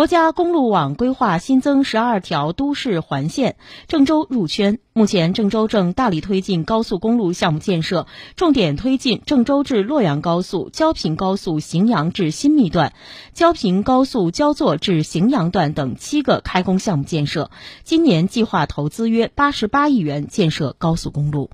国家公路网规划新增十二条都市环线郑州入圈。目前郑州正大力推进高速公路项目建设重点推进郑州至洛阳高速焦平高速荥阳至新密段焦平高速焦作至荥阳段等七个开工项目建设。今年计划投资约八十八亿元建设高速公路。